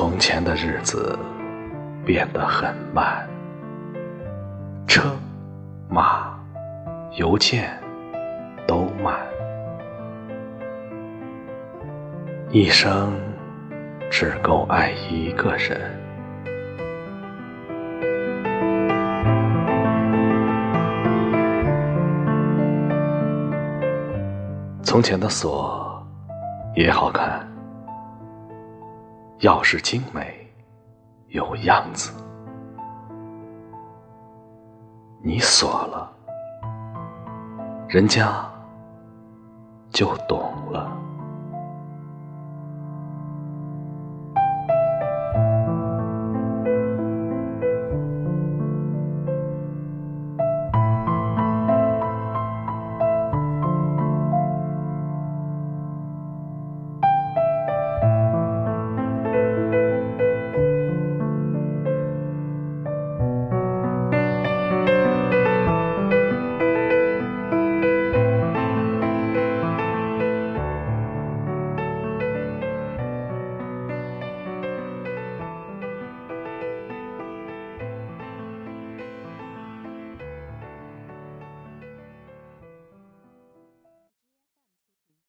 从前的日子变得很慢，车、马、邮件都慢，一生只够爱一个人。从前的锁也好看。钥匙精美，有样子。你锁了，人家就懂了。